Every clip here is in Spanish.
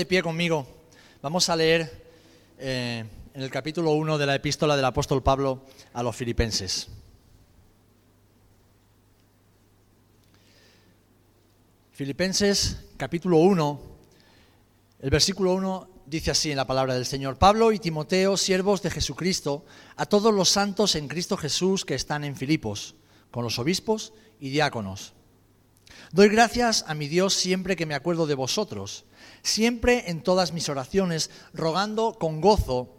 de pie conmigo. Vamos a leer eh, en el capítulo 1 de la epístola del apóstol Pablo a los filipenses. Filipenses capítulo 1, el versículo 1 dice así en la palabra del Señor, Pablo y Timoteo, siervos de Jesucristo, a todos los santos en Cristo Jesús que están en Filipos, con los obispos y diáconos. Doy gracias a mi Dios siempre que me acuerdo de vosotros, siempre en todas mis oraciones, rogando con gozo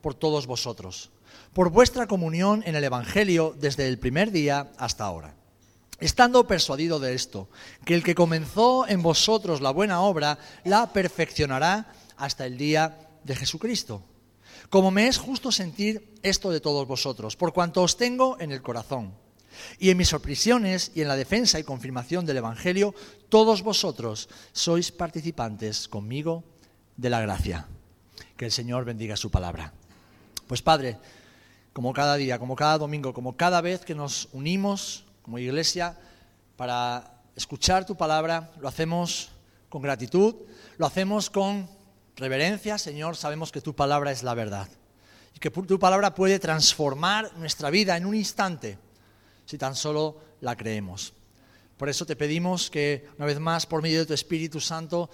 por todos vosotros, por vuestra comunión en el Evangelio desde el primer día hasta ahora. Estando persuadido de esto, que el que comenzó en vosotros la buena obra, la perfeccionará hasta el día de Jesucristo. Como me es justo sentir esto de todos vosotros, por cuanto os tengo en el corazón y en mis oprisiones y en la defensa y confirmación del Evangelio, todos vosotros sois participantes conmigo de la gracia. Que el Señor bendiga su palabra. Pues Padre, como cada día, como cada domingo, como cada vez que nos unimos como iglesia para escuchar tu palabra, lo hacemos con gratitud, lo hacemos con reverencia, Señor, sabemos que tu palabra es la verdad y que tu palabra puede transformar nuestra vida en un instante si tan solo la creemos. Por eso te pedimos que, una vez más, por medio de tu Espíritu Santo,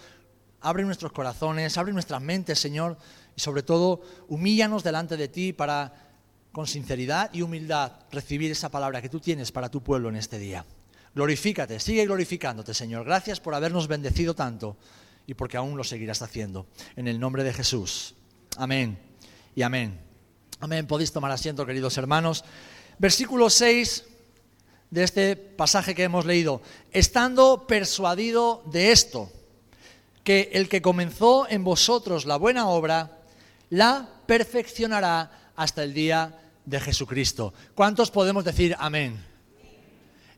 abre nuestros corazones, abre nuestras mentes, Señor, y sobre todo, humíllanos delante de ti para, con sinceridad y humildad, recibir esa palabra que tú tienes para tu pueblo en este día. Glorifícate, sigue glorificándote, Señor. Gracias por habernos bendecido tanto y porque aún lo seguirás haciendo. En el nombre de Jesús. Amén y amén. Amén. Podéis tomar asiento, queridos hermanos. Versículo 6 de este pasaje que hemos leído, estando persuadido de esto, que el que comenzó en vosotros la buena obra, la perfeccionará hasta el día de Jesucristo. ¿Cuántos podemos decir amén?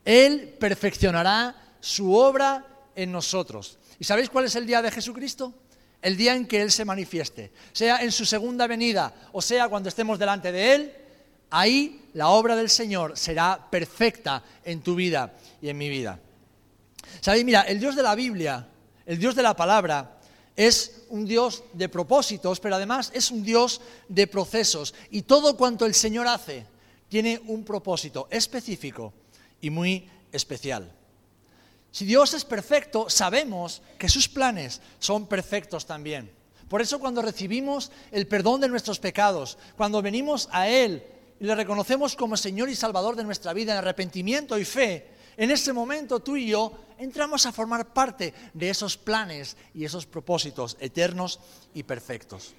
Él perfeccionará su obra en nosotros. ¿Y sabéis cuál es el día de Jesucristo? El día en que Él se manifieste, sea en su segunda venida o sea cuando estemos delante de Él, ahí la obra del Señor será perfecta en tu vida y en mi vida. ¿Sabéis? Mira, el Dios de la Biblia, el Dios de la palabra, es un Dios de propósitos, pero además es un Dios de procesos. Y todo cuanto el Señor hace tiene un propósito específico y muy especial. Si Dios es perfecto, sabemos que sus planes son perfectos también. Por eso cuando recibimos el perdón de nuestros pecados, cuando venimos a Él y le reconocemos como Señor y Salvador de nuestra vida en arrepentimiento y fe, en ese momento tú y yo entramos a formar parte de esos planes y esos propósitos eternos y perfectos.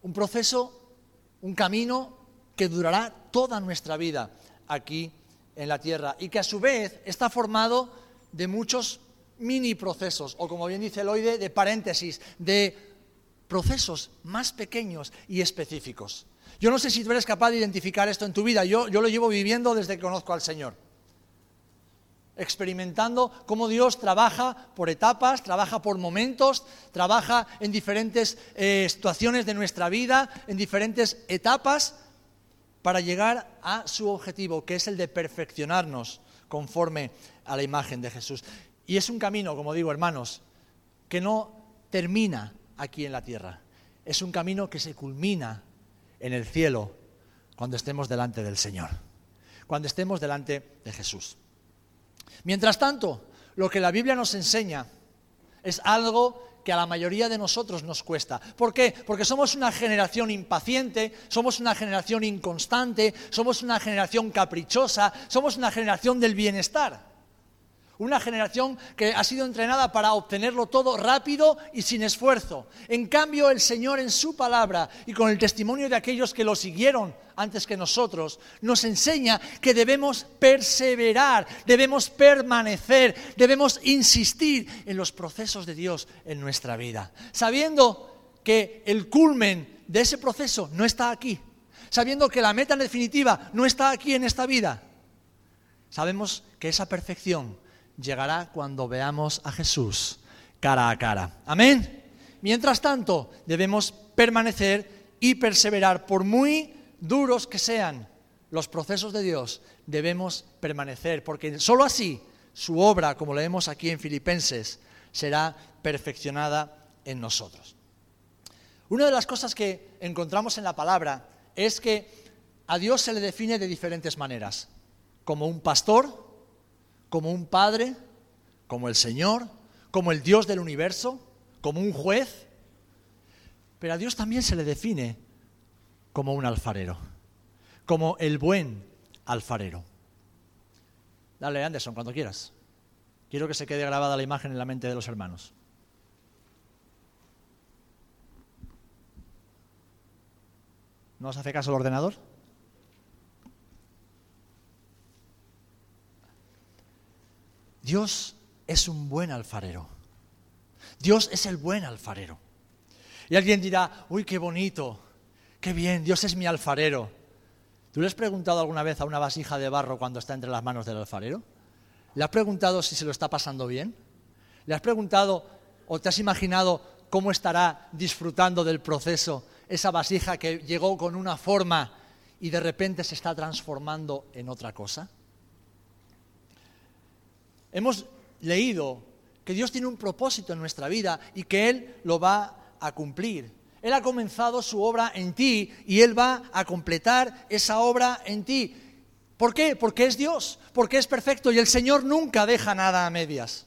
Un proceso, un camino que durará toda nuestra vida aquí en la tierra y que a su vez está formado de muchos mini procesos, o como bien dice Eloide, de paréntesis, de procesos más pequeños y específicos. Yo no sé si tú eres capaz de identificar esto en tu vida, yo, yo lo llevo viviendo desde que conozco al Señor. Experimentando cómo Dios trabaja por etapas, trabaja por momentos, trabaja en diferentes eh, situaciones de nuestra vida, en diferentes etapas, para llegar a su objetivo, que es el de perfeccionarnos conforme a la imagen de Jesús. Y es un camino, como digo, hermanos, que no termina aquí en la tierra. Es un camino que se culmina en el cielo cuando estemos delante del Señor, cuando estemos delante de Jesús. Mientras tanto, lo que la Biblia nos enseña es algo que a la mayoría de nosotros nos cuesta. ¿Por qué? Porque somos una generación impaciente, somos una generación inconstante, somos una generación caprichosa, somos una generación del bienestar. Una generación que ha sido entrenada para obtenerlo todo rápido y sin esfuerzo. En cambio, el Señor en su palabra y con el testimonio de aquellos que lo siguieron antes que nosotros, nos enseña que debemos perseverar, debemos permanecer, debemos insistir en los procesos de Dios en nuestra vida. Sabiendo que el culmen de ese proceso no está aquí. Sabiendo que la meta definitiva no está aquí en esta vida. Sabemos que esa perfección llegará cuando veamos a Jesús cara a cara. Amén. Mientras tanto, debemos permanecer y perseverar, por muy duros que sean los procesos de Dios, debemos permanecer, porque sólo así su obra, como leemos aquí en Filipenses, será perfeccionada en nosotros. Una de las cosas que encontramos en la palabra es que a Dios se le define de diferentes maneras, como un pastor, como un padre, como el Señor, como el Dios del universo, como un juez, pero a Dios también se le define como un alfarero, como el buen alfarero. Dale, Anderson, cuando quieras. Quiero que se quede grabada la imagen en la mente de los hermanos. ¿No os hace caso el ordenador? Dios es un buen alfarero. Dios es el buen alfarero. Y alguien dirá, uy, qué bonito, qué bien, Dios es mi alfarero. ¿Tú le has preguntado alguna vez a una vasija de barro cuando está entre las manos del alfarero? ¿Le has preguntado si se lo está pasando bien? ¿Le has preguntado o te has imaginado cómo estará disfrutando del proceso esa vasija que llegó con una forma y de repente se está transformando en otra cosa? Hemos leído que Dios tiene un propósito en nuestra vida y que Él lo va a cumplir. Él ha comenzado su obra en ti y Él va a completar esa obra en ti. ¿Por qué? Porque es Dios, porque es perfecto y el Señor nunca deja nada a medias.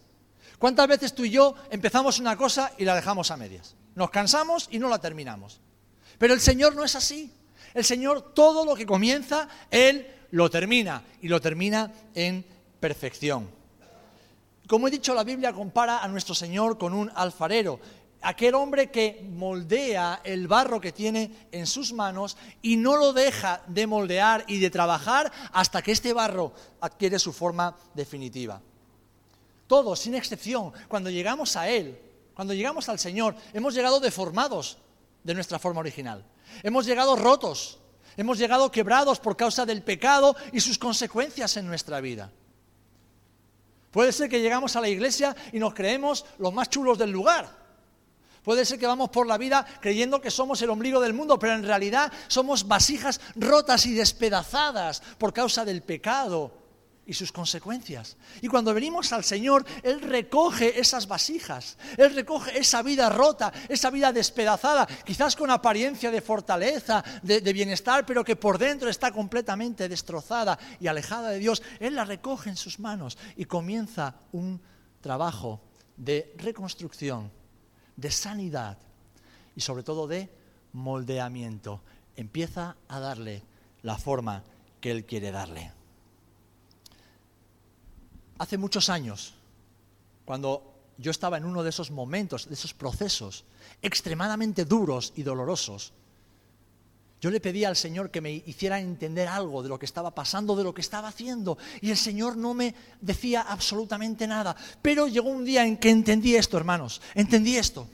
¿Cuántas veces tú y yo empezamos una cosa y la dejamos a medias? Nos cansamos y no la terminamos. Pero el Señor no es así. El Señor todo lo que comienza, Él lo termina y lo termina en perfección. Como he dicho, la Biblia compara a nuestro Señor con un alfarero, aquel hombre que moldea el barro que tiene en sus manos y no lo deja de moldear y de trabajar hasta que este barro adquiere su forma definitiva. Todos, sin excepción, cuando llegamos a Él, cuando llegamos al Señor, hemos llegado deformados de nuestra forma original. Hemos llegado rotos, hemos llegado quebrados por causa del pecado y sus consecuencias en nuestra vida. Puede ser que llegamos a la iglesia y nos creemos los más chulos del lugar. Puede ser que vamos por la vida creyendo que somos el ombligo del mundo, pero en realidad somos vasijas rotas y despedazadas por causa del pecado y sus consecuencias. Y cuando venimos al Señor, Él recoge esas vasijas, Él recoge esa vida rota, esa vida despedazada, quizás con apariencia de fortaleza, de, bienestar, pero que por dentro está completamente destrozada y alejada de Dios. Él la recoge en sus manos y comienza un trabajo de reconstrucción, de sanidad y sobre todo de moldeamiento. Empieza a darle la forma que Él quiere darle hace muchos años, cuando yo estaba en uno de esos momentos, de esos procesos extremadamente duros y dolorosos, yo le pedí al Señor que me hiciera entender algo de lo que estaba pasando, de lo que estaba haciendo. Y el Señor no me decía absolutamente nada. Pero llegó un día en que entendí esto, hermanos. Entendí esto.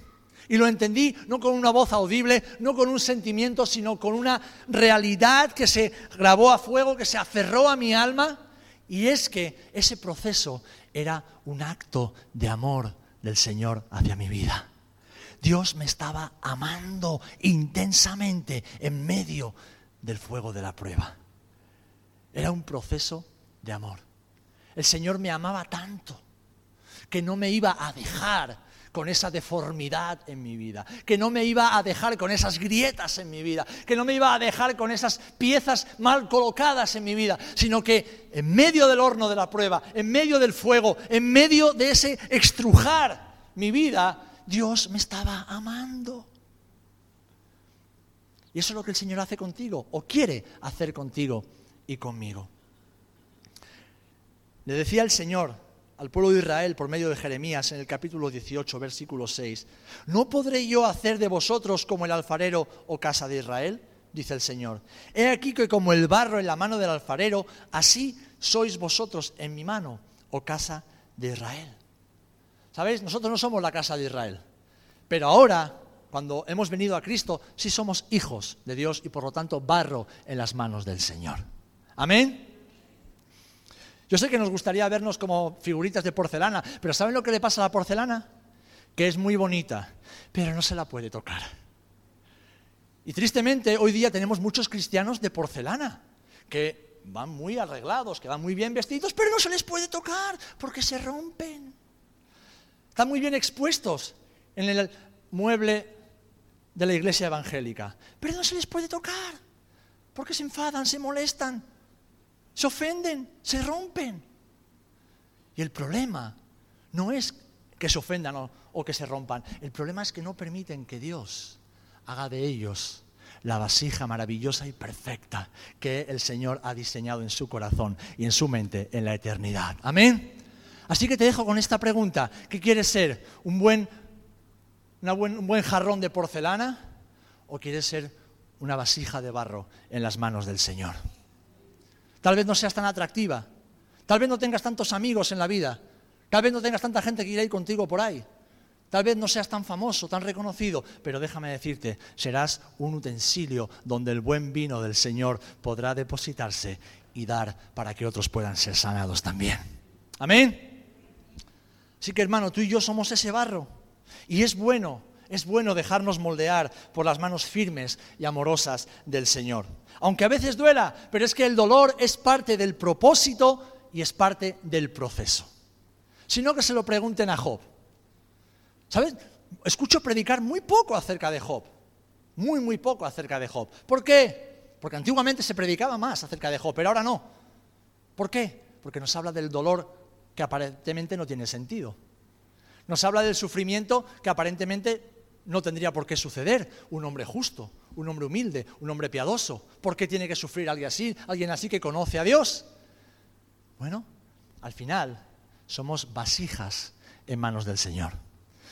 Y lo entendí no con una voz audible, no con un sentimiento, sino con una realidad que se grabó a fuego, que se aferró a mi alma y es que ese proceso era un acto de amor del Señor hacia mi vida. Dios me estaba amando intensamente en medio del fuego de la prueba. Era un proceso de amor. El Señor me amaba tanto que no me iba a dejar con esa deformidad en mi vida, que no me iba a dejar con esas grietas en mi vida, que no me iba a dejar con esas piezas mal colocadas en mi vida, sino que en medio del horno de la prueba, en medio del fuego, en medio de ese extrujar mi vida, Dios me estaba amando. Y eso es lo que el Señor hace contigo o quiere hacer contigo y conmigo. Le decía el Señor al pueblo de Israel por medio de Jeremías en el capítulo 18, versículo 6. ¿No podré yo hacer de vosotros como el alfarero o casa de Israel? Dice el Señor. He aquí que como el barro en la mano del alfarero, así sois vosotros en mi mano, o casa de Israel. ¿Sabéis? Nosotros no somos la casa de Israel. Pero ahora, cuando hemos venido a Cristo, sí somos hijos de Dios y por lo tanto barro en las manos del Señor. Amén. Yo sé que nos gustaría vernos como figuritas de porcelana, pero ¿saben lo que le pasa a la porcelana? Que es muy bonita, pero no se la puede tocar. Y tristemente hoy día tenemos muchos cristianos de porcelana, que van muy arreglados, que van muy bien vestidos, pero no se les puede tocar porque se rompen. Están muy bien expuestos en el mueble de la iglesia evangélica. Pero no se les puede tocar, porque se enfadan, se molestan, se ofenden, se rompen. Y el problema no es que se ofendan o, que se rompan, el problema es que no permiten que Dios haga de ellos la vasija maravillosa y perfecta que el Señor ha diseñado en su corazón y en su mente en la eternidad. Amén. Así que te dejo con esta pregunta. ¿Qué quieres ser? ¿Un buen un buen jarrón de porcelana o quieres ser una vasija de barro en las manos del Señor. Tal vez no seas tan atractiva, tal vez no tengas tantos amigos en la vida, tal vez no tengas tanta gente que quiera ir contigo por ahí, tal vez no seas tan famoso, tan reconocido, pero déjame decirte, serás un utensilio donde el buen vino del Señor podrá depositarse y dar para que otros puedan ser sanados también. Amén. Así que hermano, tú y yo somos ese barro. Y es bueno, es bueno dejarnos moldear por las manos firmes y amorosas del Señor. Aunque a veces duela, pero es que el dolor es parte del propósito y es parte del proceso. Sino que se lo pregunten a Job. ¿Sabes? Escucho predicar muy poco acerca de Job. Muy, muy poco acerca de Job. ¿Por qué? Porque antiguamente se predicaba más acerca de Job, pero ahora no. ¿Por qué? Porque nos habla del dolor que aparentemente no tiene sentido. Nos habla del sufrimiento que aparentemente no tendría por qué suceder. Un hombre justo, un hombre humilde, un hombre piadoso. ¿Por qué tiene que sufrir alguien así, alguien así que conoce a Dios? Bueno, al final somos vasijas en manos del Señor.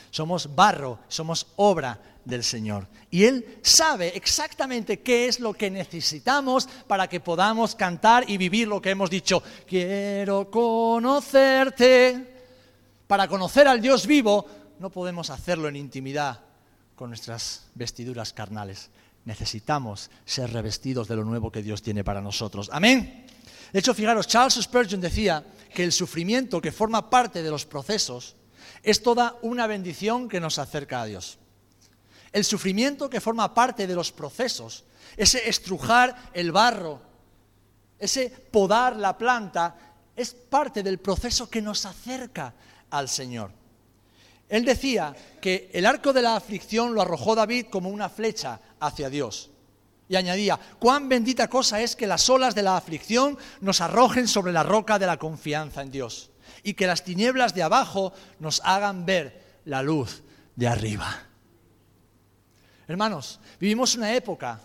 Somos barro, somos obra del Señor. Y Él sabe exactamente qué es lo que necesitamos para que podamos cantar y vivir lo que hemos dicho. Quiero conocerte para conocer al Dios vivo, no podemos hacerlo en intimidad con nuestras vestiduras carnales. Necesitamos ser revestidos de lo nuevo que Dios tiene para nosotros. Amén. De hecho, fijaros, Charles Spurgeon decía que el sufrimiento que forma parte de los procesos es toda una bendición que nos acerca a Dios. El sufrimiento que forma parte de los procesos, ese estrujar el barro, ese podar la planta, es parte del proceso que nos acerca al Señor. Él decía que el arco de la aflicción lo arrojó David como una flecha hacia Dios. Y añadía, cuán bendita cosa es que las olas de la aflicción nos arrojen sobre la roca de la confianza en Dios y que las tinieblas de abajo nos hagan ver la luz de arriba. Hermanos, vivimos una época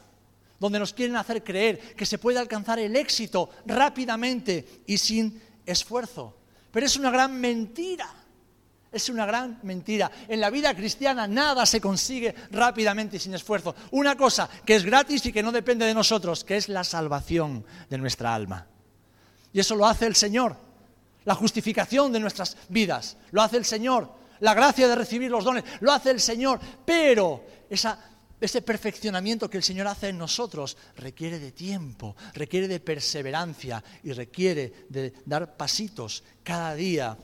donde nos quieren hacer creer que se puede alcanzar el éxito rápidamente y sin esfuerzo. Pero es una gran mentira. Es una gran mentira. En la vida cristiana nada se consigue rápidamente y sin esfuerzo. Una cosa que es gratis y que no depende de nosotros, que es la salvación de nuestra alma. Y eso lo hace el Señor. La justificación de nuestras vidas. Lo hace el Señor. La gracia de recibir los dones. Lo hace el Señor. Pero ese perfeccionamiento que el Señor hace en nosotros requiere de tiempo, requiere de perseverancia y requiere de dar pasitos cada día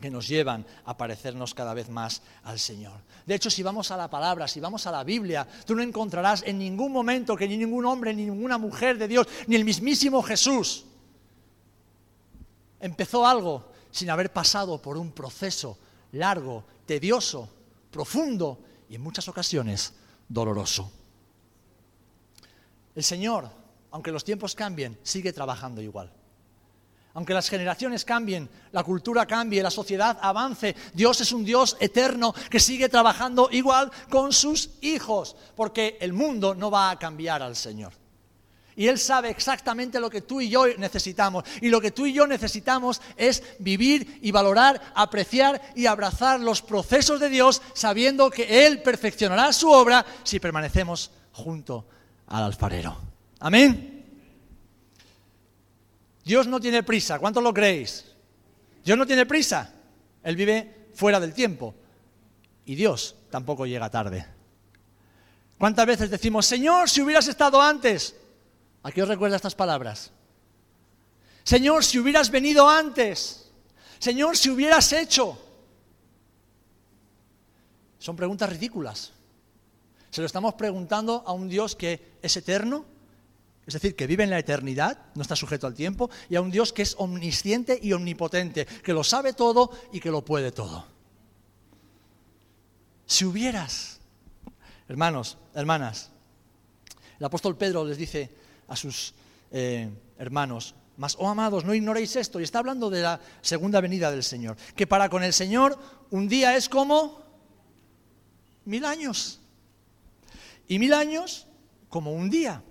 que nos llevan a parecernos cada vez más al Señor. De hecho, si vamos a la palabra, si vamos a la Biblia, tú no encontrarás en ningún momento que ni ningún hombre, ni ninguna mujer de Dios, ni el mismísimo Jesús empezó algo sin haber pasado por un proceso largo, tedioso, profundo y en muchas ocasiones doloroso. El Señor, aunque los tiempos cambien, sigue trabajando igual. Aunque las generaciones cambien, la cultura cambie, la sociedad avance, Dios es un Dios eterno que sigue trabajando igual con sus hijos, porque el mundo no va a cambiar al Señor. Y Él sabe exactamente lo que tú y yo necesitamos. Y lo que tú y yo necesitamos es vivir y valorar, apreciar y abrazar los procesos de Dios, sabiendo que Él perfeccionará su obra si permanecemos junto al alfarero. Amén. Dios no tiene prisa. ¿Cuántos lo creéis? Dios no tiene prisa. Él vive fuera del tiempo. Y Dios tampoco llega tarde. ¿Cuántas veces decimos, Señor, si hubieras estado antes? ¿A qué os recuerda estas palabras? Señor, si hubieras venido antes. Señor, si hubieras hecho. Son preguntas ridículas. Se lo estamos preguntando a un Dios que es eterno, es decir, que vive en la eternidad, no está sujeto al tiempo, y a un Dios que es omnisciente y omnipotente, que lo sabe todo y que lo puede todo. Si hubieras, hermanos, hermanas, el apóstol Pedro les dice a sus eh, hermanos, mas, oh amados, no ignoréis esto, y está hablando de la segunda venida del Señor, que para con el Señor un día es como mil años, y mil años como un día.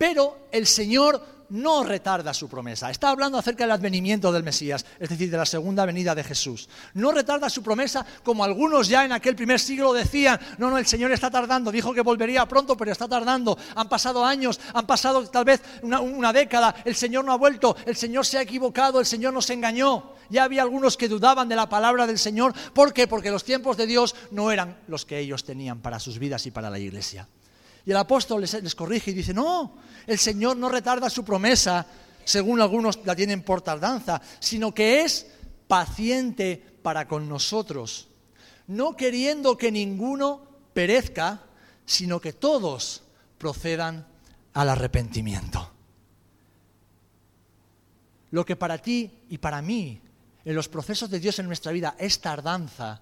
Pero el Señor no retarda su promesa. Está hablando acerca del advenimiento del Mesías, es decir, de la segunda venida de Jesús. No retarda su promesa como algunos ya en aquel primer siglo decían, no, no, el Señor está tardando, dijo que volvería pronto, pero está tardando. Han pasado años, han pasado tal vez una, década, el Señor no ha vuelto, el Señor se ha equivocado, el Señor nos engañó. Ya había algunos que dudaban de la palabra del Señor. ¿Por qué? Porque los tiempos de Dios no eran los que ellos tenían para sus vidas y para la iglesia. Y el apóstol les, corrige y dice, no, el Señor no retarda su promesa, según algunos la tienen por tardanza, sino que es paciente para con nosotros, no queriendo que ninguno perezca, sino que todos procedan al arrepentimiento. Lo que para ti y para mí, en los procesos de Dios en nuestra vida, es tardanza,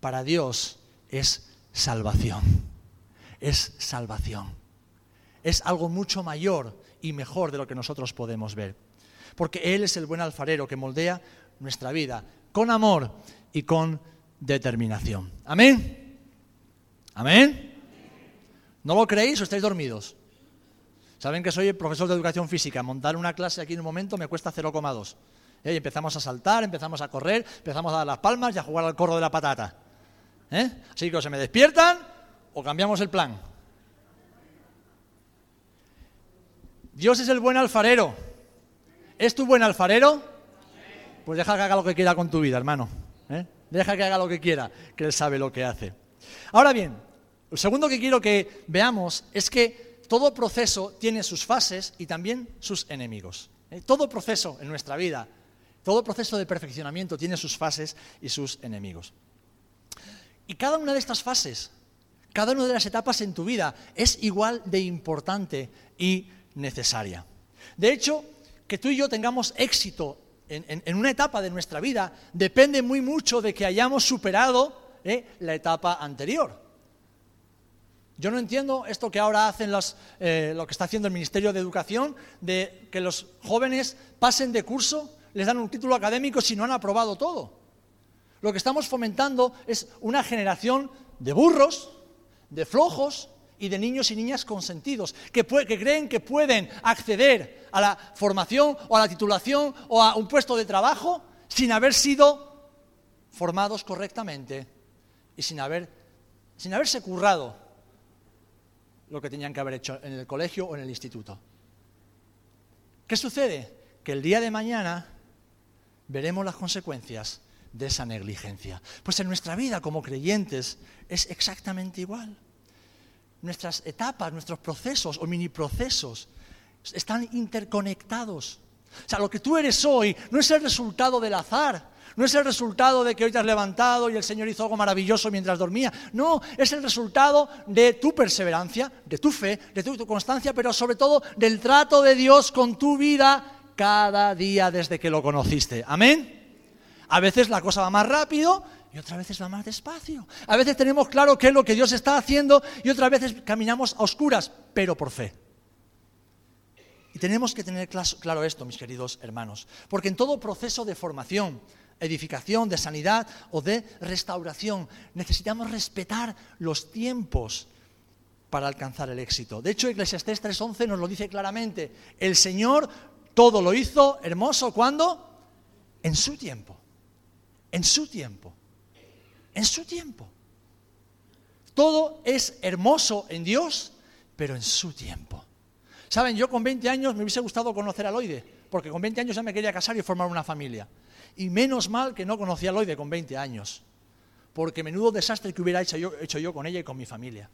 para Dios es salvación es salvación. Es algo mucho mayor y mejor de lo que nosotros podemos ver. Porque Él es el buen alfarero que moldea nuestra vida con amor y con determinación. Amén. Amén. ¿No lo creéis o estáis dormidos? Saben que soy el profesor de educación física. Montar una clase aquí en un momento me cuesta 0,2. ¿Eh? Y empezamos a saltar, empezamos a correr, empezamos a dar las palmas y a jugar al corro de la patata. ¿Eh? Así que se me despiertan o cambiamos el plan. Dios es el buen alfarero. ¿Es tu buen alfarero? Pues deja que haga lo que quiera con tu vida, hermano. ¿eh? Deja que haga lo que quiera, que Él sabe lo que hace. Ahora bien, lo segundo que quiero que veamos es que todo proceso tiene sus fases y también sus enemigos. ¿eh? Todo proceso en nuestra vida, todo proceso de perfeccionamiento tiene sus fases y sus enemigos. Y cada una de estas fases cada una de las etapas en tu vida es igual de importante y necesaria. De hecho, que tú y yo tengamos éxito en, una etapa de nuestra vida depende muy mucho de que hayamos superado eh, la etapa anterior. Yo no entiendo esto que ahora hacen eh, lo que está haciendo el Ministerio de Educación, de que los jóvenes pasen de curso, les dan un título académico si no han aprobado todo. Lo que estamos fomentando es una generación de burros, de flojos y de niños y niñas consentidos, que, que creen que pueden acceder a la formación o a la titulación o a un puesto de trabajo sin haber sido formados correctamente y sin, haber, sin haberse currado lo que tenían que haber hecho en el colegio o en el instituto. ¿Qué sucede? Que el día de mañana veremos las consecuencias de esa negligencia. Pues en nuestra vida como creyentes es exactamente igual. Nuestras etapas, nuestros procesos o mini procesos están interconectados. O sea, lo que tú eres hoy no es el resultado del azar, no es el resultado de que hoy te has levantado y el Señor hizo algo maravilloso mientras dormía. No, es el resultado de tu perseverancia, de tu fe, de tu, constancia, pero sobre todo del trato de Dios con tu vida cada día desde que lo conociste. Amén. A veces la cosa va más rápido y otras veces va más despacio. A veces tenemos claro qué es lo que Dios está haciendo y otras veces caminamos a oscuras, pero por fe. Y tenemos que tener claro esto, mis queridos hermanos, porque en todo proceso de formación, edificación, de sanidad o de restauración, necesitamos respetar los tiempos para alcanzar el éxito. De hecho, Eclesiastés 3.11 nos lo dice claramente. El Señor todo lo hizo hermoso, ¿cuándo? En su tiempo en su tiempo. En su tiempo. Todo es hermoso en Dios, pero en su tiempo. Saben, yo con 20 años me hubiese gustado conocer a Loide, porque con 20 años ya me quería casar y formar una familia. Y menos mal que no conocía a Loide con 20 años, porque menudo desastre que hubiera hecho yo, hecho yo con ella y con mi familia.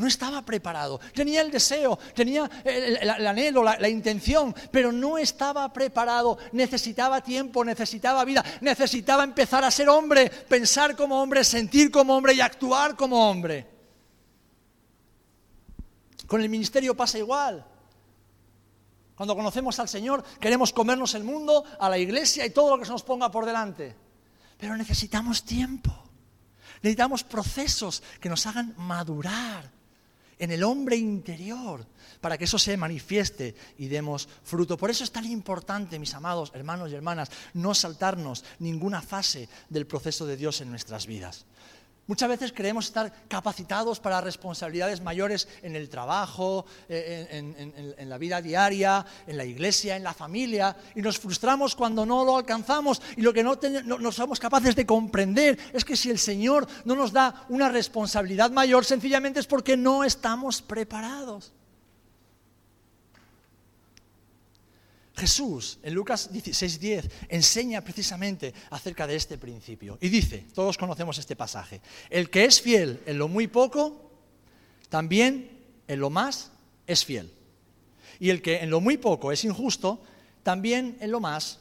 No estaba preparado. Tenía el deseo, tenía el, anhelo, la, intención, pero no estaba preparado. Necesitaba tiempo, necesitaba vida, necesitaba empezar a ser hombre, pensar como hombre, sentir como hombre y actuar como hombre. Con el ministerio pasa igual. Cuando conocemos al Señor, queremos comernos el mundo, a la iglesia y todo lo que se nos ponga por delante. Pero necesitamos tiempo. Necesitamos procesos que nos hagan madurar en el hombre interior para que eso se manifieste y demos fruto. Por eso es tan importante, mis amados hermanos y hermanas, no saltarnos ninguna fase del proceso de Dios en nuestras vidas. Muchas veces creemos estar capacitados para responsabilidades mayores en el trabajo, eh, en, la vida diaria, en la iglesia, en la familia, y nos frustramos cuando no lo alcanzamos. Y lo que no, no, somos capaces de comprender es que si el Señor no nos da una responsabilidad mayor, sencillamente es porque no estamos preparados. Jesús en Lucas 16:10 enseña precisamente acerca de este principio y dice, todos conocemos este pasaje, el que es fiel en lo muy poco, también en lo más es fiel. Y el que en lo muy poco es injusto, también en lo más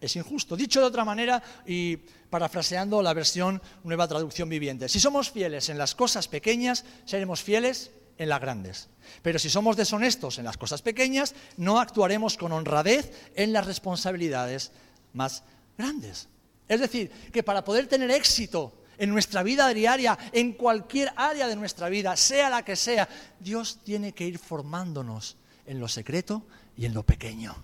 es injusto. Dicho de otra manera y parafraseando la versión Nueva Traducción Viviente, si somos fieles en las cosas pequeñas, seremos fieles en las grandes. Pero si somos deshonestos en las cosas pequeñas, no actuaremos con honradez en las responsabilidades más grandes. Es decir, que para poder tener éxito en nuestra vida diaria, en cualquier área de nuestra vida, sea la que sea, Dios tiene que ir formándonos en lo secreto y en lo pequeño.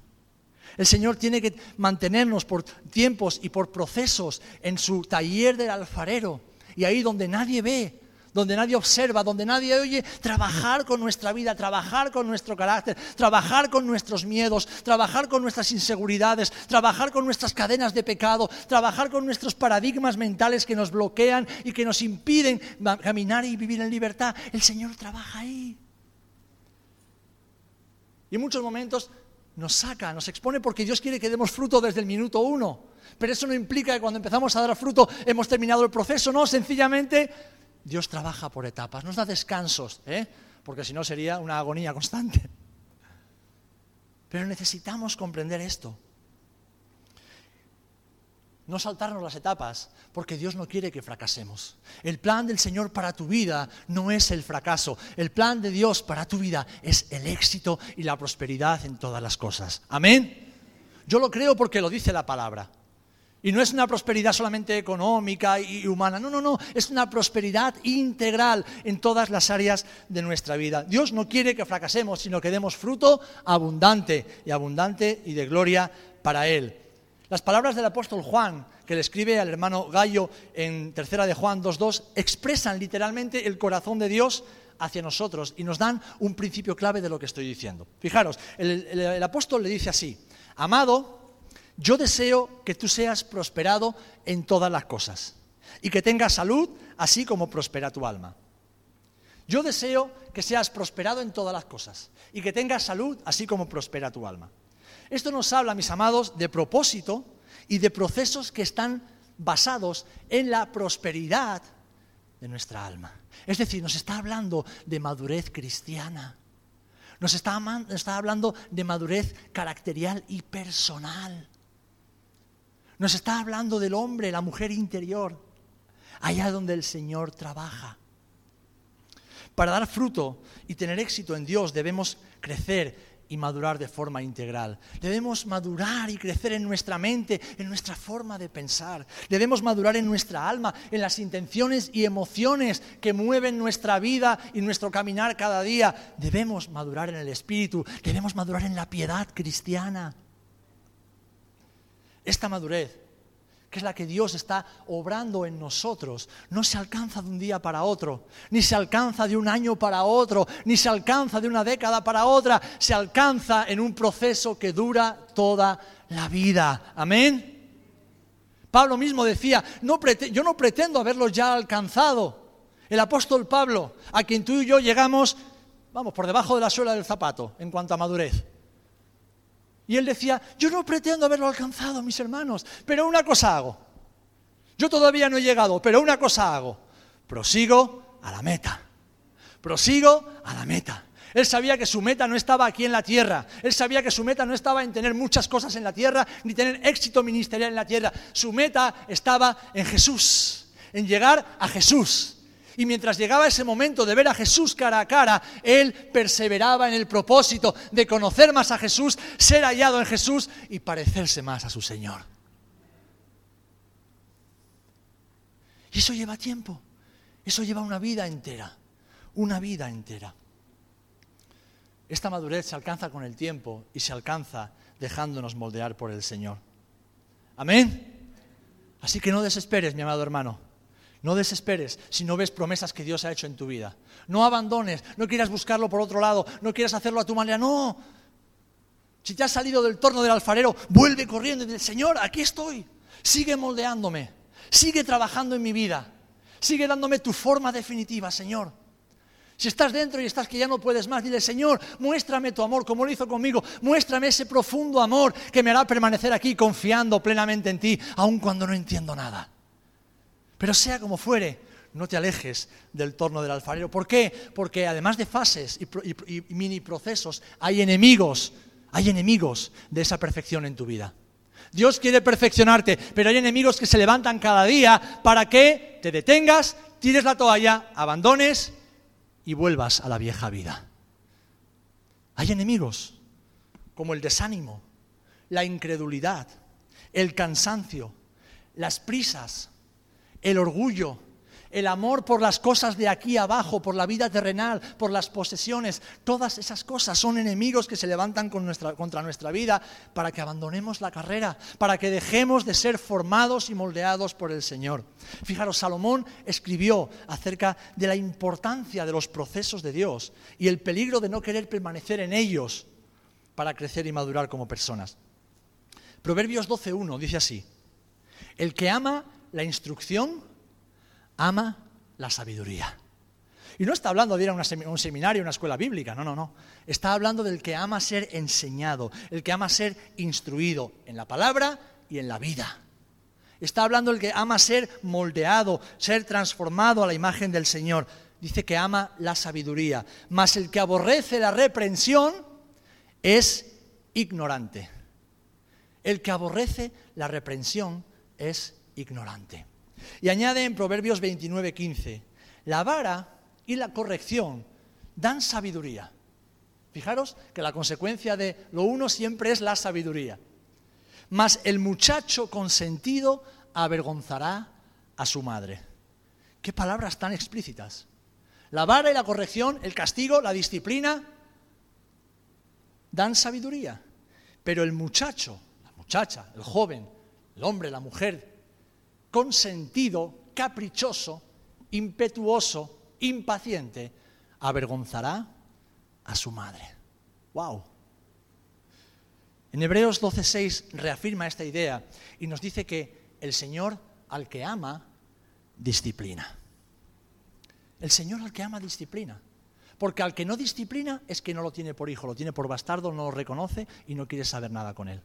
El Señor tiene que mantenernos por tiempos y por procesos en su taller del alfarero. Y ahí donde nadie ve, donde nadie observa, donde nadie oye, trabajar con nuestra vida, trabajar con nuestro carácter, trabajar con nuestros miedos, trabajar con nuestras inseguridades, trabajar con nuestras cadenas de pecado, trabajar con nuestros paradigmas mentales que nos bloquean y que nos impiden caminar y vivir en libertad. El Señor trabaja ahí. Y en muchos momentos nos saca, nos expone porque Dios quiere que demos fruto desde el minuto uno. Pero eso no implica que cuando empezamos a dar fruto hemos terminado el proceso, no, sencillamente Dios trabaja por etapas, nos da descansos, ¿eh? porque si no sería una agonía constante. Pero necesitamos comprender esto. No saltarnos las etapas, porque Dios no quiere que fracasemos. El plan del Señor para tu vida no es el fracaso. El plan de Dios para tu vida es el éxito y la prosperidad en todas las cosas. Amén. Yo lo creo porque lo dice la palabra. Y no es una prosperidad solamente económica y humana, no, no, no, es una prosperidad integral en todas las áreas de nuestra vida. Dios no quiere que fracasemos, sino que demos fruto abundante y abundante y de gloria para Él. Las palabras del apóstol Juan, que le escribe al hermano Gallo en tercera de Juan 2.2, expresan literalmente el corazón de Dios hacia nosotros y nos dan un principio clave de lo que estoy diciendo. Fijaros, el, el apóstol le dice así, amado, yo deseo que tú seas prosperado en todas las cosas y que tengas salud, así como prospera tu alma. Yo deseo que seas prosperado en todas las cosas y que tengas salud, así como prospera tu alma. Esto nos habla, mis amados, de propósito y de procesos que están basados en la prosperidad de nuestra alma. Es decir, nos está hablando de madurez cristiana. Nos está, está hablando de madurez caracterial y personal. Nos está hablando del hombre, la mujer interior, allá donde el Señor trabaja. Para dar fruto y tener éxito en Dios debemos crecer y madurar de forma integral. Debemos madurar y crecer en nuestra mente, en nuestra forma de pensar. Debemos madurar en nuestra alma, en las intenciones y emociones que mueven nuestra vida y nuestro caminar cada día. Debemos madurar en el espíritu, debemos madurar en la piedad cristiana. Esta madurez, que es la que Dios está obrando en nosotros, no se alcanza de un día para otro, ni se alcanza de un año para otro, ni se alcanza de una década para otra, se alcanza en un proceso que dura toda la vida. Amén. Pablo mismo decía, yo no pretendo haberlo ya alcanzado. El apóstol Pablo, a quien tú y yo llegamos, vamos, por debajo de la suela del zapato en cuanto a madurez. Y él decía, yo no pretendo haberlo alcanzado, mis hermanos, pero una cosa hago. Yo todavía no he llegado, pero una cosa hago. Prosigo a la meta. Prosigo a la meta. Él sabía que su meta no estaba aquí en la tierra. Él sabía que su meta no estaba en tener muchas cosas en la tierra, ni tener éxito ministerial en la tierra. Su meta estaba en Jesús, en llegar a Jesús. Y mientras llegaba ese momento de ver a Jesús cara a cara, él perseveraba en el propósito de conocer más a Jesús, ser hallado en Jesús y parecerse más a su Señor. Y eso lleva tiempo. Eso lleva una vida entera, una vida entera. Esta madurez se alcanza con el tiempo y se alcanza dejándonos moldear por el Señor. Amén. Así que no desesperes, mi amado hermano. No desesperes si no ves promesas que Dios ha hecho en tu vida. No abandones, no quieras buscarlo por otro lado, no quieras hacerlo a tu manera. No. Si te has salido del torno del alfarero, vuelve corriendo y dice, Señor, aquí estoy. Sigue moldeándome. Sigue trabajando en mi vida. Sigue dándome tu forma definitiva, Señor. Si estás dentro y estás que ya no puedes más, dile, Señor, muéstrame tu amor como lo hizo conmigo. Muéstrame ese profundo amor que me hará permanecer aquí confiando plenamente en ti, aun cuando no entiendo nada. Pero sea como fuere, no te alejes del torno del alfarero. ¿Por qué? Porque además de fases y, mini procesos, hay enemigos, hay enemigos de esa perfección en tu vida. Dios quiere perfeccionarte, pero hay enemigos que se levantan cada día para que te detengas, tires la toalla, abandones y vuelvas a la vieja vida. Hay enemigos como el desánimo, la incredulidad, el cansancio, las prisas, el orgullo, el amor por las cosas de aquí abajo, por la vida terrenal, por las posesiones, todas esas cosas son enemigos que se levantan contra nuestra vida para que abandonemos la carrera, para que dejemos de ser formados y moldeados por el Señor. Fijaros, Salomón escribió acerca de la importancia de los procesos de Dios y el peligro de no querer permanecer en ellos para crecer y madurar como personas. Proverbios 12.1 dice así, el que ama la instrucción ama la sabiduría. Y no está hablando de ir a un seminario, una escuela bíblica, no, no, no. Está hablando del que ama ser enseñado, el que ama ser instruido en la palabra y en la vida. Está hablando del que ama ser moldeado, ser transformado a la imagen del Señor. Dice que ama la sabiduría. Mas el que aborrece la reprensión es ignorante. El que aborrece la reprensión es ignorante. Y añade en Proverbios 29, 15, la vara y la corrección dan sabiduría. Fijaros que la consecuencia de lo uno siempre es la sabiduría. Mas el muchacho consentido avergonzará a su madre. Qué palabras tan explícitas. La vara y la corrección, el castigo, la disciplina, dan sabiduría. Pero el muchacho, la muchacha, el joven, el hombre, la mujer, consentido, caprichoso, impetuoso, impaciente, avergonzará a su madre. ¡Wow! En Hebreos 12:6 reafirma esta idea y nos dice que el Señor al que ama, disciplina. El Señor al que ama, disciplina. Porque al que no disciplina es que no lo tiene por hijo, lo tiene por bastardo, no lo reconoce y no quiere saber nada con él.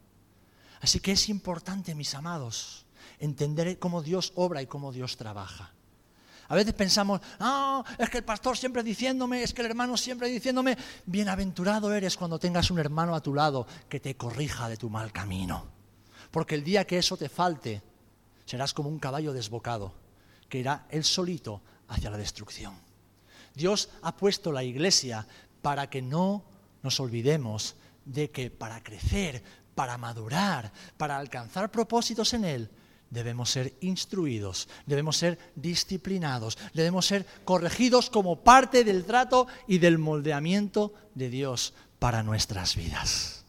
Así que es importante, mis amados, entender cómo Dios obra y cómo Dios trabaja. A veces pensamos, no, es que el pastor siempre diciéndome, es que el hermano siempre diciéndome, bienaventurado eres cuando tengas un hermano a tu lado que te corrija de tu mal camino. Porque el día que eso te falte, serás como un caballo desbocado, que irá él solito hacia la destrucción. Dios ha puesto la iglesia para que no nos olvidemos de que para crecer, para madurar, para alcanzar propósitos en Él, debemos ser instruidos, debemos ser disciplinados, debemos ser corregidos como parte del trato y del moldeamiento de Dios para nuestras vidas.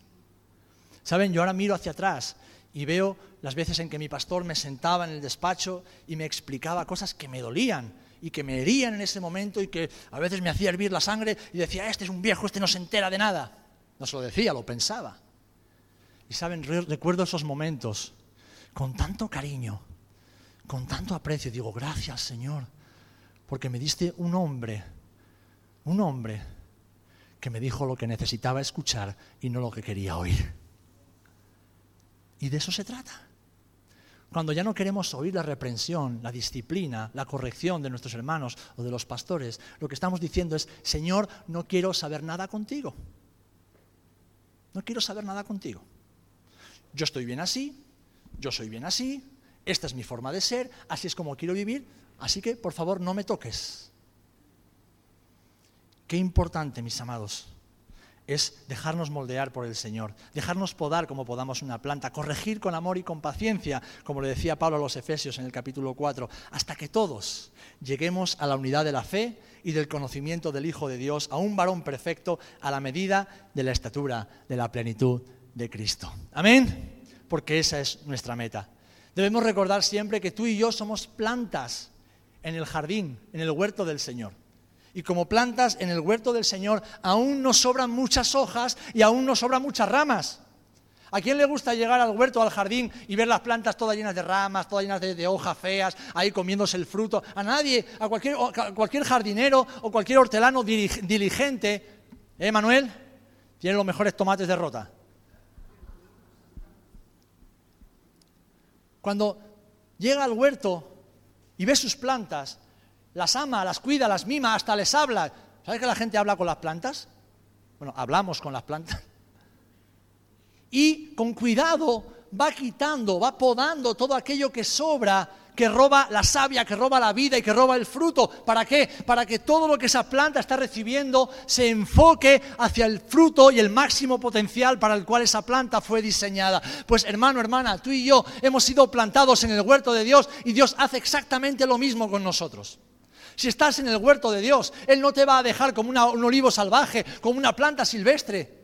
Saben, yo ahora miro hacia atrás y veo las veces en que mi pastor me sentaba en el despacho y me explicaba cosas que me dolían y que me herían en ese momento y que a veces me hacía hervir la sangre y decía, este es un viejo, este no se entera de nada. No se lo decía, lo pensaba. Y saben, recuerdo esos momentos con tanto cariño, con tanto aprecio. Digo, gracias Señor, porque me diste un hombre, un hombre que me dijo lo que necesitaba escuchar y no lo que quería oír. Y de eso se trata. Cuando ya no queremos oír la reprensión, la disciplina, la corrección de nuestros hermanos o de los pastores, lo que estamos diciendo es, Señor, no quiero saber nada contigo. No quiero saber nada contigo. Yo estoy bien así, yo soy bien así, esta es mi forma de ser, así es como quiero vivir, así que por favor no me toques. Qué importante, mis amados, es dejarnos moldear por el Señor, dejarnos podar como podamos una planta, corregir con amor y con paciencia, como le decía Pablo a los Efesios en el capítulo 4, hasta que todos lleguemos a la unidad de la fe y del conocimiento del Hijo de Dios, a un varón perfecto, a la medida de la estatura de la plenitud de Cristo. Amén, porque esa es nuestra meta. Debemos recordar siempre que tú y yo somos plantas en el jardín, en el huerto del Señor. Y como plantas en el huerto del Señor, aún nos sobran muchas hojas y aún nos sobran muchas ramas. ¿A quién le gusta llegar al huerto, al jardín y ver las plantas todas llenas de ramas, todas llenas de, hojas feas, ahí comiéndose el fruto? A nadie, a cualquier, cualquier jardinero o cualquier hortelano diligente, ¿eh, Manuel? Tiene los mejores tomates de rota. Cuando llega al huerto y ve sus plantas, las ama, las cuida, las mima, hasta les habla. ¿Sabes que la gente habla con las plantas? Bueno, hablamos con las plantas. Y con cuidado va quitando, va podando todo aquello que sobra, que roba la savia, que roba la vida y que roba el fruto. ¿Para qué? Para que todo lo que esa planta está recibiendo se enfoque hacia el fruto y el máximo potencial para el cual esa planta fue diseñada. Pues hermano, hermana, tú y yo hemos sido plantados en el huerto de Dios y Dios hace exactamente lo mismo con nosotros. Si estás en el huerto de Dios, Él no te va a dejar como un olivo salvaje, como una planta silvestre.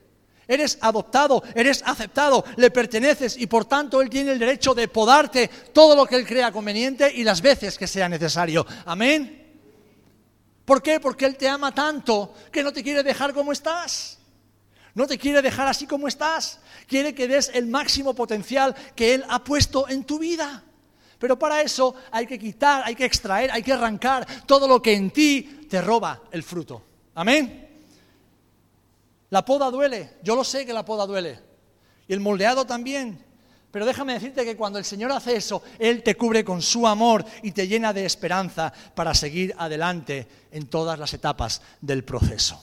Eres adoptado, eres aceptado, le perteneces y por tanto Él tiene el derecho de podarte todo lo que Él crea conveniente y las veces que sea necesario. Amén. ¿Por qué? Porque Él te ama tanto que no te quiere dejar como estás. No te quiere dejar así como estás. Quiere que des el máximo potencial que Él ha puesto en tu vida. Pero para eso hay que quitar, hay que extraer, hay que arrancar todo lo que en ti te roba el fruto. Amén. La poda duele, yo lo sé que la poda duele. Y el moldeado también. Pero déjame decirte que cuando el Señor hace eso, Él te cubre con su amor y te llena de esperanza para seguir adelante en todas las etapas del proceso.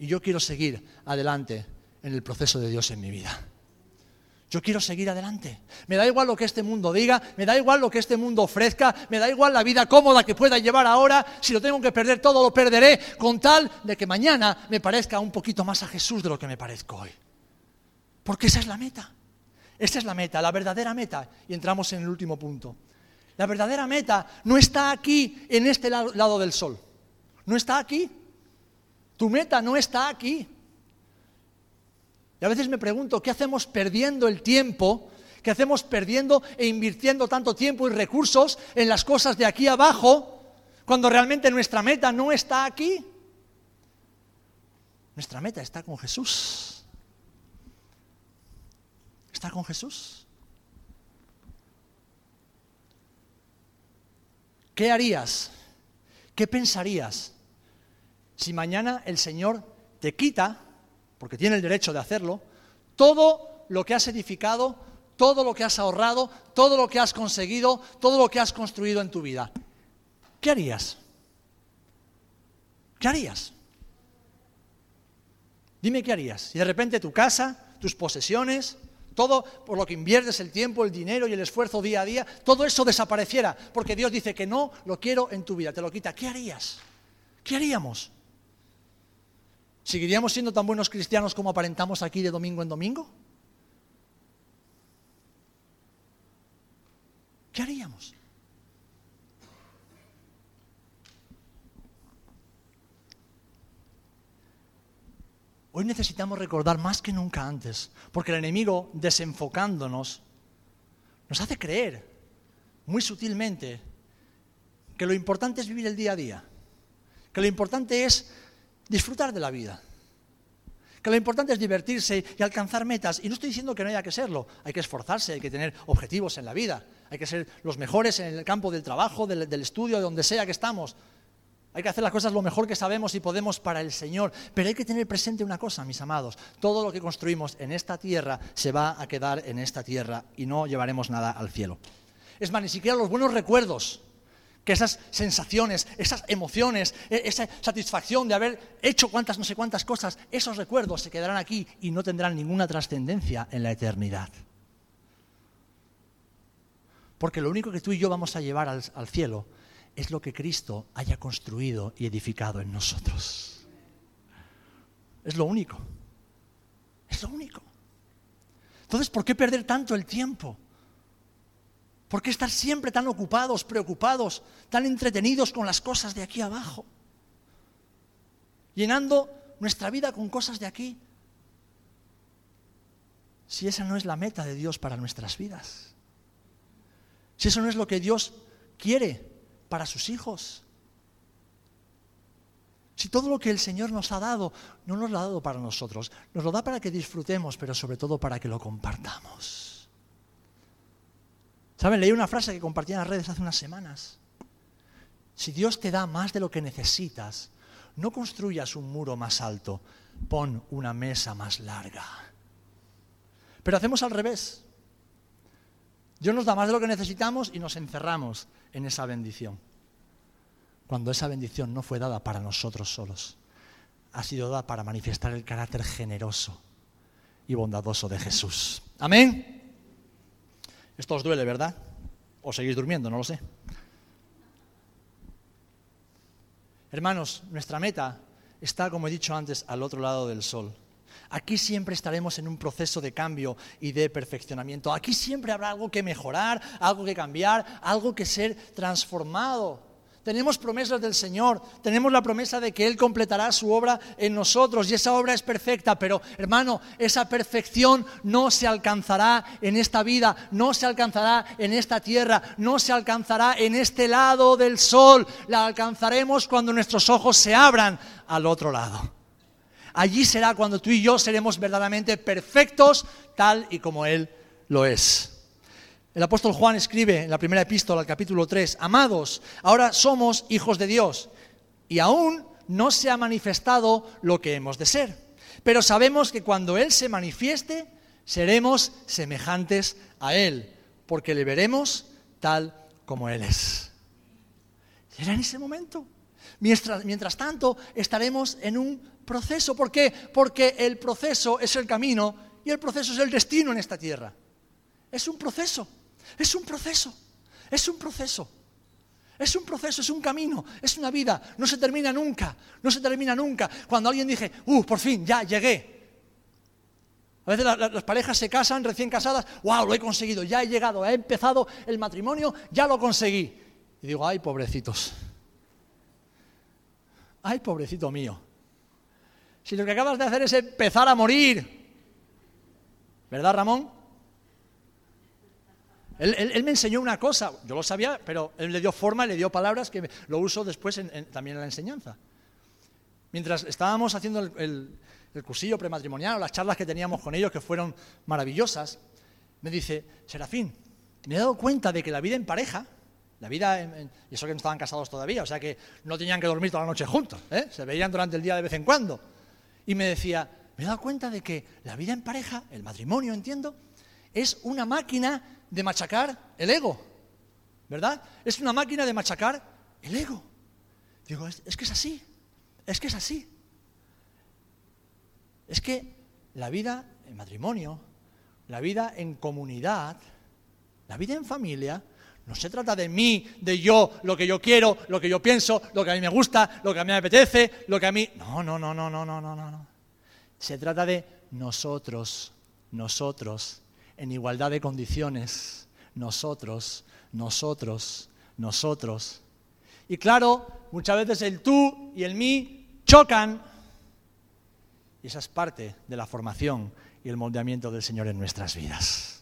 Y yo quiero seguir adelante en el proceso de Dios en mi vida. Yo quiero seguir adelante. Me da igual lo que este mundo diga, me da igual lo que este mundo ofrezca, me da igual la vida cómoda que pueda llevar ahora. Si lo tengo que perder todo, lo perderé con tal de que mañana me parezca un poquito más a Jesús de lo que me parezco hoy. Porque esa es la meta. Esa es la meta, la verdadera meta. Y entramos en el último punto. La verdadera meta no está aquí, en este lado del sol. No está aquí. Tu meta no está aquí. Y a veces me pregunto, ¿qué hacemos perdiendo el tiempo? ¿Qué hacemos perdiendo e invirtiendo tanto tiempo y recursos en las cosas de aquí abajo cuando realmente nuestra meta no está aquí? Nuestra meta está con Jesús. Está con Jesús. ¿Qué harías? ¿Qué pensarías si mañana el Señor te quita porque tiene el derecho de hacerlo, todo lo que has edificado, todo lo que has ahorrado, todo lo que has conseguido, todo lo que has construido en tu vida. ¿Qué harías? ¿Qué harías? Dime qué harías. Si de repente tu casa, tus posesiones, todo por lo que inviertes el tiempo, el dinero y el esfuerzo día a día, todo eso desapareciera, porque Dios dice que no lo quiero en tu vida, te lo quita. ¿Qué harías? ¿Qué haríamos? ¿Seguiríamos siendo tan buenos cristianos como aparentamos aquí de domingo en domingo? ¿Qué haríamos? Hoy necesitamos recordar más que nunca antes, porque el enemigo, desenfocándonos, nos hace creer muy sutilmente que lo importante es vivir el día a día, que lo importante es disfrutar de la vida. Que lo importante es divertirse y alcanzar metas. Y no estoy diciendo que no haya que serlo. Hay que esforzarse, hay que tener objetivos en la vida. Hay que ser los mejores en el campo del trabajo, del, estudio, de donde sea que estamos. Hay que hacer las cosas lo mejor que sabemos y podemos para el Señor. Pero hay que tener presente una cosa, mis amados. Todo lo que construimos en esta tierra se va a quedar en esta tierra y no llevaremos nada al cielo. Es más, ni siquiera los buenos recuerdos que esas sensaciones, esas emociones, e-, esa satisfacción de haber hecho cuantas no sé cuántas cosas, esos recuerdos se quedarán aquí y no tendrán ninguna trascendencia en la eternidad. Porque lo único que tú y yo vamos a llevar al, al cielo es lo que Cristo haya construido y edificado en nosotros. Es lo único. Es lo único. Entonces, ¿por qué perder tanto el tiempo? ¿Por qué estar siempre tan ocupados, preocupados, tan entretenidos con las cosas de aquí abajo? Llenando nuestra vida con cosas de aquí. Si esa no es la meta de Dios para nuestras vidas. Si eso no es lo que Dios quiere para sus hijos. Si todo lo que el Señor nos ha dado, no nos lo ha dado para nosotros, nos lo da para que disfrutemos, pero sobre todo para que lo compartamos. ¿Saben? Leí una frase que compartí en las redes hace unas semanas. Si Dios te da más de lo que necesitas, no construyas un muro más alto, pon una mesa más larga. Pero hacemos al revés. Dios nos da más de lo que necesitamos y nos encerramos en esa bendición. Cuando esa bendición no fue dada para nosotros solos, ha sido dada para manifestar el carácter generoso y bondadoso de Jesús. Amén. Esto os duele, ¿verdad? O seguís durmiendo, no lo sé. Hermanos, nuestra meta está, como he dicho antes, al otro lado del sol. Aquí siempre estaremos en un proceso de cambio y de perfeccionamiento. Aquí siempre habrá algo que mejorar, algo que cambiar, algo que ser transformado. Tenemos promesas del Señor, tenemos la promesa de que Él completará su obra en nosotros y esa obra es perfecta, pero hermano, esa perfección no se alcanzará en esta vida, no se alcanzará en esta tierra, no se alcanzará en este lado del sol, la alcanzaremos cuando nuestros ojos se abran al otro lado. Allí será cuando tú y yo seremos verdaderamente perfectos tal y como Él lo es. El apóstol Juan escribe en la primera epístola, al capítulo 3, Amados, ahora somos hijos de Dios y aún no se ha manifestado lo que hemos de ser. Pero sabemos que cuando Él se manifieste, seremos semejantes a Él, porque le veremos tal como Él es. Será en ese momento. Mientras, mientras tanto, estaremos en un proceso. ¿Por qué? Porque el proceso es el camino y el proceso es el destino en esta tierra. Es un proceso. Es un proceso, es un proceso. Es un proceso, es un camino, es una vida, no se termina nunca, no se termina nunca. Cuando alguien dice, uh, por fin, ya llegué. A veces las parejas se casan recién casadas, wow, lo he conseguido, ya he llegado, he empezado el matrimonio, ya lo conseguí. Y digo, ay, pobrecitos. Ay, pobrecito mío. Si lo que acabas de hacer es empezar a morir. ¿Verdad, Ramón? Él, me enseñó una cosa, yo lo sabía, pero él le dio forma, le dio palabras que lo uso después también en la enseñanza. Mientras estábamos haciendo el, cursillo prematrimonial, las charlas que teníamos con ellos, que fueron maravillosas, me dice, Serafín, me he dado cuenta de que la vida en pareja, la vida, y eso que no estaban casados todavía, o sea que no tenían que dormir toda la noche juntos, ¿eh? se veían durante el día de vez en cuando. Y me decía, me he dado cuenta de que la vida en pareja, el matrimonio, entiendo, es una máquina de machacar el ego, ¿verdad? Es una máquina de machacar el ego. Digo, es, que es así, es que es así. Es que la vida en matrimonio, la vida en comunidad, la vida en familia, no se trata de mí, de yo, lo que yo quiero, lo que yo pienso, lo que a mí me gusta, lo que a mí me apetece, lo que a mí... No, no, no, no, no, no, no, no. Se trata de nosotros, nosotros, en igualdad de condiciones, nosotros, nosotros, nosotros. Y claro, muchas veces el tú y el mí chocan. Y esa es parte de la formación y el moldeamiento del Señor en nuestras vidas.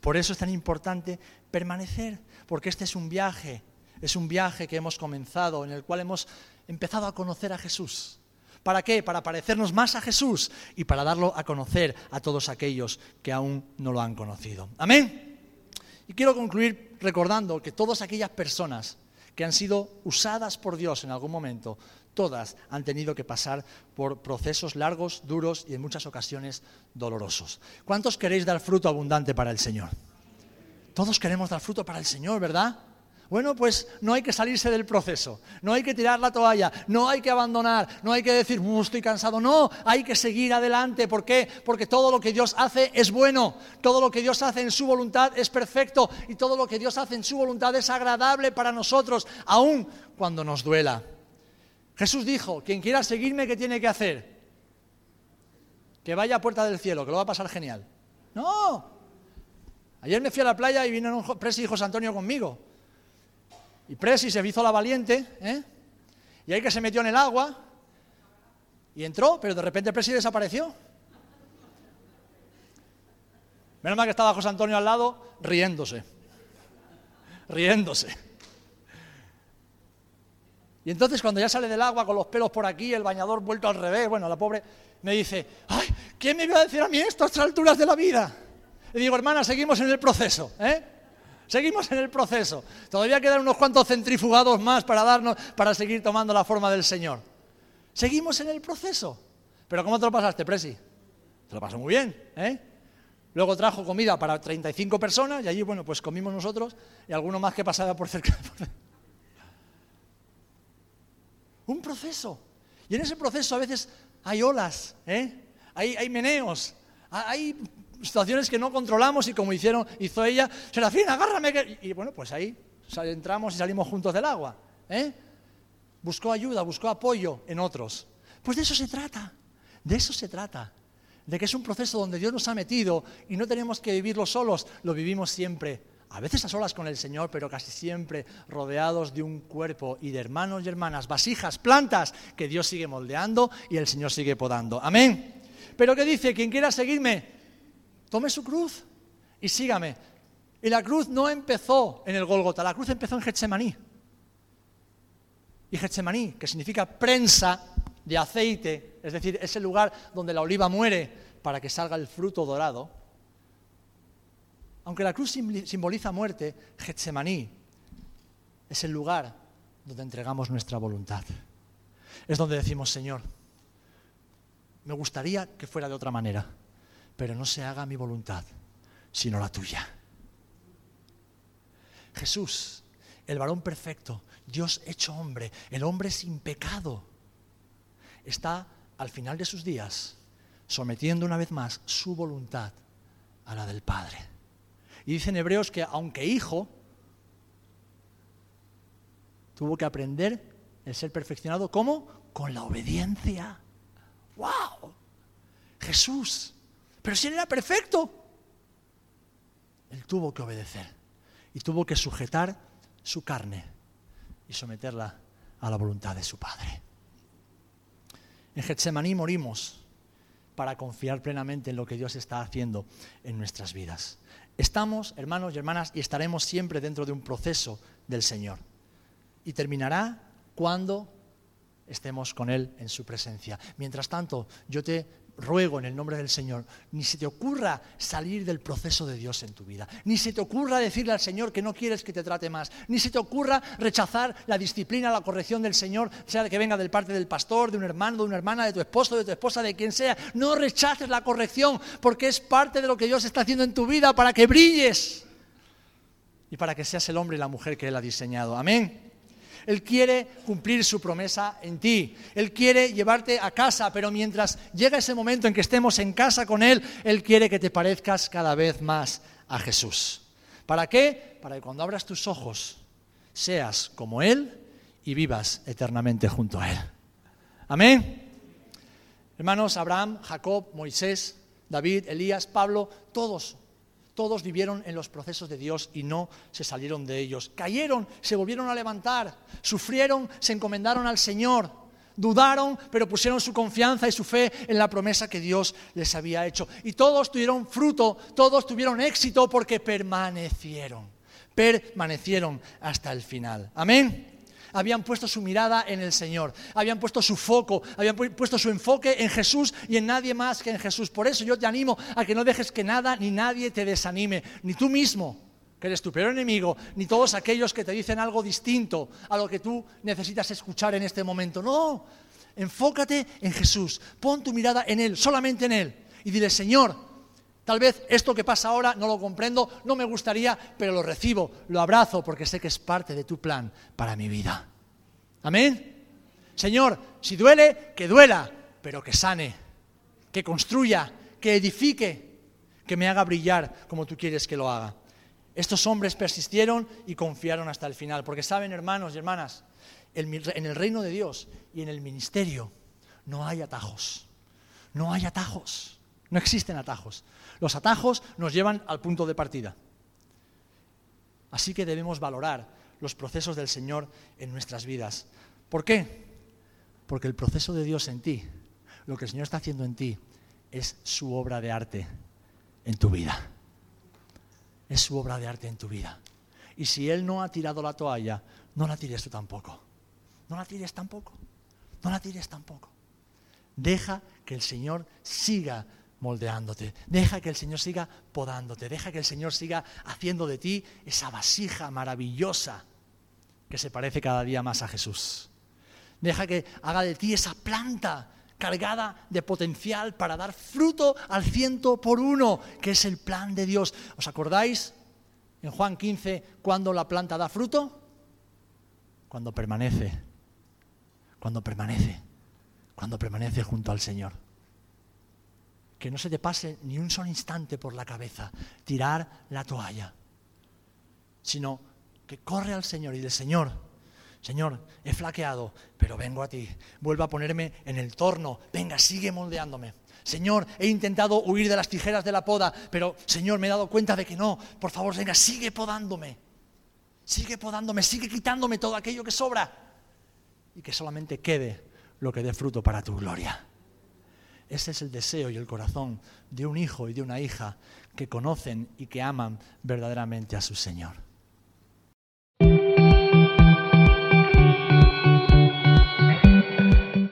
Por eso es tan importante permanecer, porque este es un viaje, es un viaje que hemos comenzado, en el cual hemos empezado a conocer a Jesús. ¿Para qué? Para parecernos más a Jesús y para darlo a conocer a todos aquellos que aún no lo han conocido. Amén. Y quiero concluir recordando que todas aquellas personas que han sido usadas por Dios en algún momento, todas han tenido que pasar por procesos largos, duros y en muchas ocasiones dolorosos. ¿Cuántos queréis dar fruto abundante para el Señor? Todos queremos dar fruto para el Señor, ¿verdad? Bueno, pues no hay que salirse del proceso, no hay que tirar la toalla, no hay que abandonar, no hay que decir, estoy cansado, no, hay que seguir adelante. ¿Por qué? Porque todo lo que Dios hace es bueno, todo lo que Dios hace en su voluntad es perfecto y todo lo que Dios hace en su voluntad es agradable para nosotros, aun cuando nos duela. Jesús dijo, quien quiera seguirme, ¿qué tiene que hacer? que vaya a puerta del cielo, que lo va a pasar genial. No. Ayer me fui a la playa y vino Presi y José Antonio conmigo. Y Presi se hizo la valiente, ¿eh? Y ahí que se metió en el agua y entró, pero de repente Presi desapareció. Menos mal que estaba José Antonio al lado riéndose. Riéndose. Y entonces cuando ya sale del agua con los pelos por aquí, el bañador vuelto al revés, bueno, la pobre me dice, ay, ¿quién me iba a decir a mí esto a estas alturas de la vida? Y digo, hermana, seguimos en el proceso, ¿eh? Seguimos en el proceso. Todavía quedan unos cuantos centrifugados más para darnos, para seguir tomando la forma del Señor. Seguimos en el proceso. Pero ¿cómo te lo pasaste, Presi? Te lo pasó muy bien, ¿eh? Luego trajo comida para 35 personas y allí, bueno, pues comimos nosotros y alguno más que pasaba por cerca. Un proceso. Y en ese proceso a veces hay olas, ¿eh? hay, meneos, hay situaciones que no controlamos y como hicieron, hizo ella, Serafín, agárrame. Y bueno, pues ahí entramos y salimos juntos del agua. ¿eh? Buscó ayuda, buscó apoyo en otros. Pues de eso se trata, de eso se trata. De que es un proceso donde Dios nos ha metido y no tenemos que vivirlo solos, lo vivimos siempre a veces a solas con el Señor, pero casi siempre rodeados de un cuerpo y de hermanos y hermanas, vasijas, plantas, que Dios sigue moldeando y el Señor sigue podando. Amén. Pero ¿qué dice? Quien quiera seguirme, tome su cruz y sígame. Y la cruz no empezó en el Golgota, la cruz empezó en Getsemaní. Y Getsemaní, que significa prensa de aceite, es decir, es el lugar donde la oliva muere para que salga el fruto dorado, aunque la cruz simboliza muerte, Getsemaní es el lugar donde entregamos nuestra voluntad. Es donde decimos, Señor, me gustaría que fuera de otra manera, pero no se haga mi voluntad, sino la tuya. Jesús, el varón perfecto, Dios hecho hombre, el hombre sin pecado, está al final de sus días sometiendo una vez más su voluntad a la del Padre. Y dicen Hebreos que aunque hijo, tuvo que aprender el ser perfeccionado, ¿cómo? Con la obediencia. ¡Wow! Jesús. Pero si él era perfecto, él tuvo que obedecer y tuvo que sujetar su carne y someterla a la voluntad de su Padre. En Getsemaní morimos para confiar plenamente en lo que Dios está haciendo en nuestras vidas. Estamos, hermanos y hermanas, y estaremos siempre dentro de un proceso del Señor. Y terminará cuando estemos con Él en su presencia. Mientras tanto, yo te ruego en el nombre del Señor, ni se te ocurra salir del proceso de Dios en tu vida, ni se te ocurra decirle al Señor que no quieres que te trate más, ni se te ocurra rechazar la disciplina, la corrección del Señor, sea que venga del parte del pastor, de un hermano, de una hermana, de tu esposo, de tu esposa, de quien sea. No rechaces la corrección porque es parte de lo que Dios está haciendo en tu vida para que brilles y para que seas el hombre y la mujer que Él ha diseñado. Amén. Él quiere cumplir su promesa en ti. Él quiere llevarte a casa, pero mientras llega ese momento en que estemos en casa con Él, Él quiere que te parezcas cada vez más a Jesús. ¿Para qué? Para que cuando abras tus ojos seas como Él y vivas eternamente junto a Él. Amén. Hermanos, Abraham, Jacob, Moisés, David, Elías, Pablo, todos todos vivieron en los procesos de Dios y no se salieron de ellos. Cayeron, se volvieron a levantar, sufrieron, se encomendaron al Señor, dudaron, pero pusieron su confianza y su fe en la promesa que Dios les había hecho. Y todos tuvieron fruto, todos tuvieron éxito porque permanecieron, permanecieron hasta el final. Amén habían puesto su mirada en el Señor, habían puesto su foco, habían puesto su enfoque en Jesús y en nadie más que en Jesús. Por eso yo te animo a que no dejes que nada ni nadie te desanime, ni tú mismo, que eres tu peor enemigo, ni todos aquellos que te dicen algo distinto a lo que tú necesitas escuchar en este momento. No, enfócate en Jesús, pon tu mirada en Él, solamente en Él, y dile, Señor, Tal vez esto que pasa ahora no lo comprendo, no me gustaría, pero lo recibo, lo abrazo porque sé que es parte de tu plan para mi vida. Amén. Señor, si duele, que duela, pero que sane, que construya, que edifique, que me haga brillar como tú quieres que lo haga. Estos hombres persistieron y confiaron hasta el final, porque saben, hermanos y hermanas, en el reino de Dios y en el ministerio no hay atajos, no hay atajos. No existen atajos. Los atajos nos llevan al punto de partida. Así que debemos valorar los procesos del Señor en nuestras vidas. ¿Por qué? Porque el proceso de Dios en ti, lo que el Señor está haciendo en ti, es su obra de arte en tu vida. Es su obra de arte en tu vida. Y si Él no ha tirado la toalla, no la tires tú tampoco. No la tires tampoco. No la tires tampoco. Deja que el Señor siga moldeándote. Deja que el Señor siga podándote. Deja que el Señor siga haciendo de ti esa vasija maravillosa que se parece cada día más a Jesús. Deja que haga de ti esa planta cargada de potencial para dar fruto al ciento por uno, que es el plan de Dios. ¿Os acordáis en Juan 15 cuando la planta da fruto? Cuando permanece, cuando permanece, cuando permanece junto al Señor. Que no se te pase ni un solo instante por la cabeza tirar la toalla, sino que corre al Señor y del Señor, Señor, he flaqueado, pero vengo a ti. Vuelvo a ponerme en el torno. Venga, sigue moldeándome. Señor, he intentado huir de las tijeras de la poda, pero Señor, me he dado cuenta de que no. Por favor, venga, sigue podándome. Sigue podándome, sigue quitándome todo aquello que sobra. Y que solamente quede lo que dé fruto para tu gloria. Ese es el deseo y el corazón de un hijo y de una hija que conocen y que aman verdaderamente a su Señor.